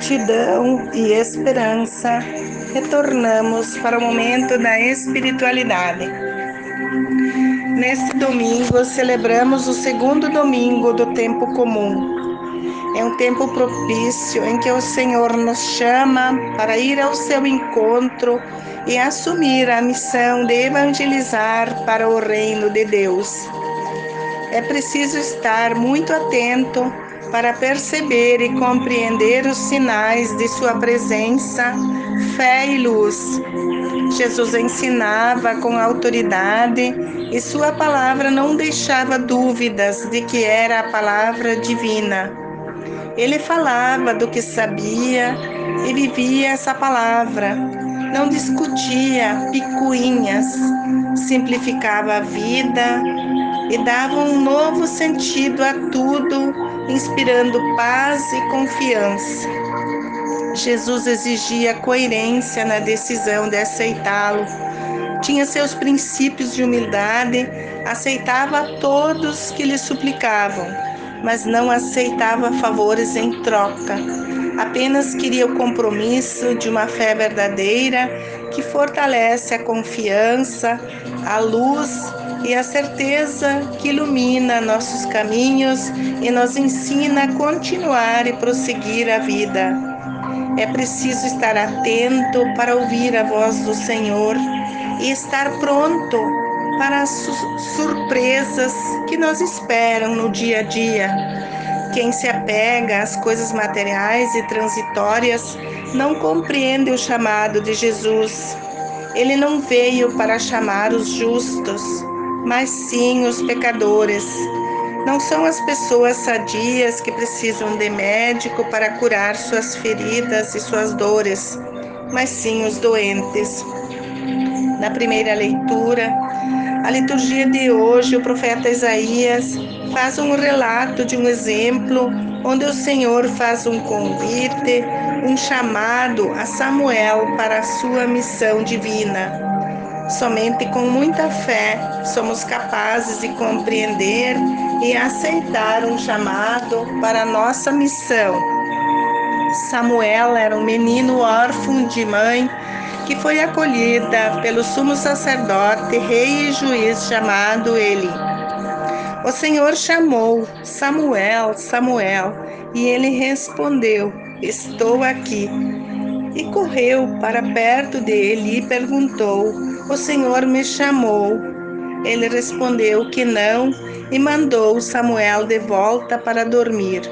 gratidão e esperança, retornamos para o momento da espiritualidade. Neste domingo, celebramos o segundo domingo do tempo comum. É um tempo propício em que o Senhor nos chama para ir ao seu encontro e assumir a missão de evangelizar para o reino de Deus. É preciso estar muito atento para perceber e compreender os sinais de sua presença, fé e luz. Jesus ensinava com autoridade e sua palavra não deixava dúvidas de que era a palavra divina. Ele falava do que sabia e vivia essa palavra. Não discutia picuinhas, simplificava a vida e dava um novo sentido a tudo inspirando paz e confiança. Jesus exigia coerência na decisão de aceitá-lo. Tinha seus princípios de humildade, aceitava todos que lhe suplicavam, mas não aceitava favores em troca. Apenas queria o compromisso de uma fé verdadeira que fortalece a confiança, a luz e a certeza que ilumina nossos caminhos e nos ensina a continuar e prosseguir a vida. É preciso estar atento para ouvir a voz do Senhor e estar pronto para as surpresas que nos esperam no dia a dia. Quem se apega às coisas materiais e transitórias não compreende o chamado de Jesus. Ele não veio para chamar os justos, mas sim os pecadores. Não são as pessoas sadias que precisam de médico para curar suas feridas e suas dores, mas sim os doentes. Na primeira leitura, a liturgia de hoje, o profeta Isaías faz um relato de um exemplo onde o Senhor faz um convite, um chamado a Samuel para a sua missão divina. Somente com muita fé somos capazes de compreender e aceitar um chamado para a nossa missão. Samuel era um menino órfão de mãe que foi acolhida pelo sumo sacerdote, rei e juiz chamado Eli. O Senhor chamou Samuel, Samuel, e ele respondeu: Estou aqui. E correu para perto dele e perguntou: O Senhor me chamou? Ele respondeu que não e mandou Samuel de volta para dormir.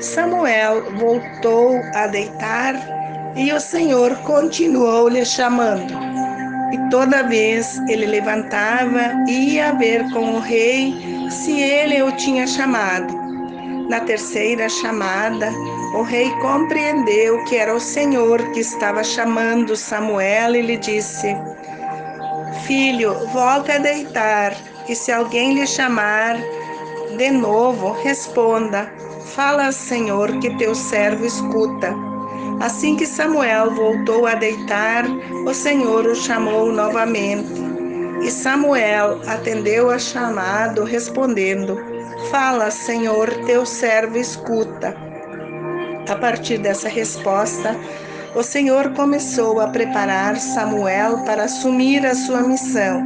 Samuel voltou a deitar e o Senhor continuou lhe chamando. E toda vez ele levantava e ia ver com o rei se ele o tinha chamado. Na terceira chamada, o rei compreendeu que era o Senhor que estava chamando Samuel e lhe disse: Filho, volte a deitar, e se alguém lhe chamar de novo, responda: Fala, Senhor, que teu servo escuta. Assim que Samuel voltou a deitar, o Senhor o chamou novamente. E Samuel atendeu a chamado, respondendo: Fala, Senhor, teu servo escuta. A partir dessa resposta, o Senhor começou a preparar Samuel para assumir a sua missão.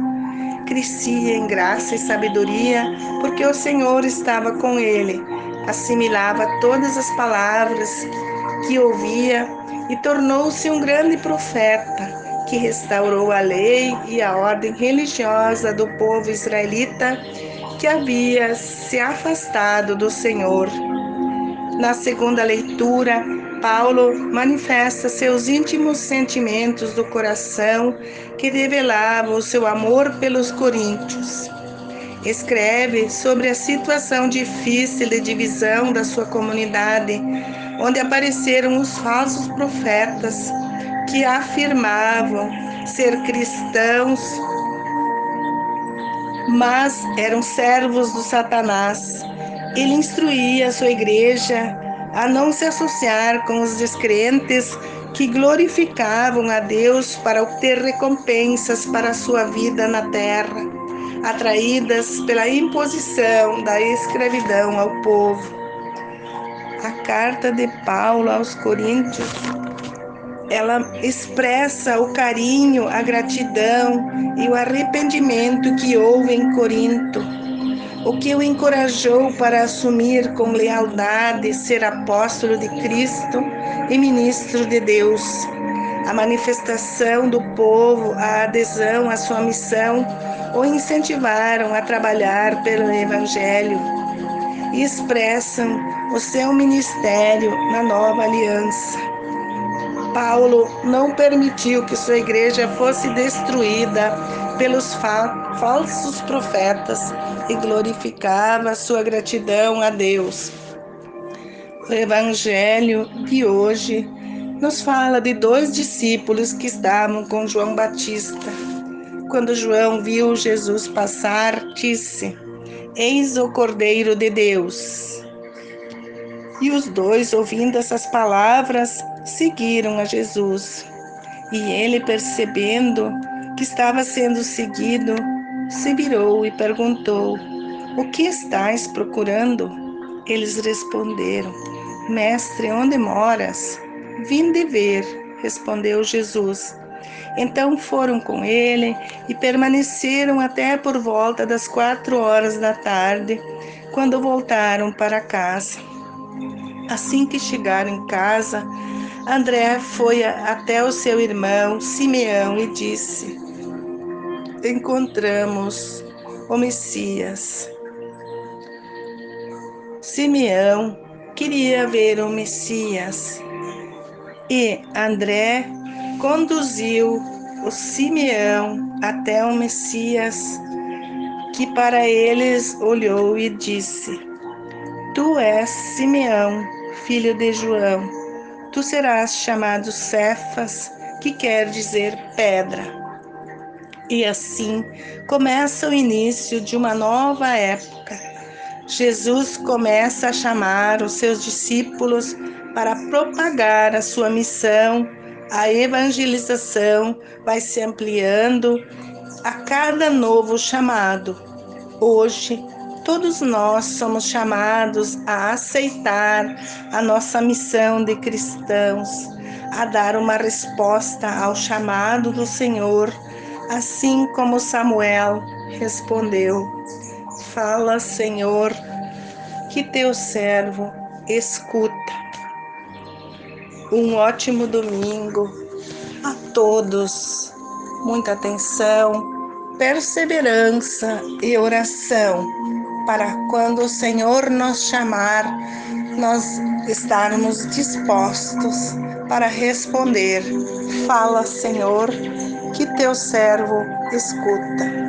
Crescia em graça e sabedoria, porque o Senhor estava com ele. Assimilava todas as palavras que ouvia e tornou-se um grande profeta que restaurou a lei e a ordem religiosa do povo israelita que havia se afastado do Senhor. Na segunda leitura, Paulo manifesta seus íntimos sentimentos do coração que revelavam o seu amor pelos coríntios. Escreve sobre a situação difícil de divisão da sua comunidade, onde apareceram os falsos profetas que afirmavam ser cristãos, mas eram servos do Satanás ele instruía a sua igreja a não se associar com os descrentes que glorificavam a Deus para obter recompensas para a sua vida na terra, atraídas pela imposição da escravidão ao povo. A carta de Paulo aos Coríntios, ela expressa o carinho, a gratidão e o arrependimento que houve em Corinto, o que o encorajou para assumir com lealdade ser apóstolo de Cristo e ministro de Deus. A manifestação do povo, a adesão à sua missão, o incentivaram a trabalhar pelo Evangelho e expressam o seu ministério na nova aliança. Paulo não permitiu que sua igreja fosse destruída pelos fa falsos profetas e glorificava sua gratidão a Deus. O evangelho de hoje nos fala de dois discípulos que estavam com João Batista. Quando João viu Jesus passar, disse: Eis o Cordeiro de Deus. E os dois, ouvindo essas palavras, seguiram a Jesus. E ele, percebendo que estava sendo seguido, se virou e perguntou: O que estás procurando? Eles responderam: Mestre, onde moras? Vim de ver, respondeu Jesus. Então foram com ele e permaneceram até por volta das quatro horas da tarde, quando voltaram para casa. Assim que chegaram em casa, André foi até o seu irmão Simeão e disse: Encontramos o Messias. Simeão queria ver o Messias e André conduziu o Simeão até o Messias, que para eles olhou e disse: Tu és Simeão, filho de João. Tu serás chamado Cefas, que quer dizer pedra. E assim começa o início de uma nova época. Jesus começa a chamar os seus discípulos para propagar a sua missão, a evangelização vai se ampliando a cada novo chamado. Hoje, todos nós somos chamados a aceitar a nossa missão de cristãos, a dar uma resposta ao chamado do Senhor, assim como Samuel respondeu: Fala, Senhor, que teu servo escuta. Um ótimo domingo a todos. Muita atenção, perseverança e oração para quando o Senhor nos chamar, nós estarmos dispostos para responder. Fala, Senhor, que teu servo escuta.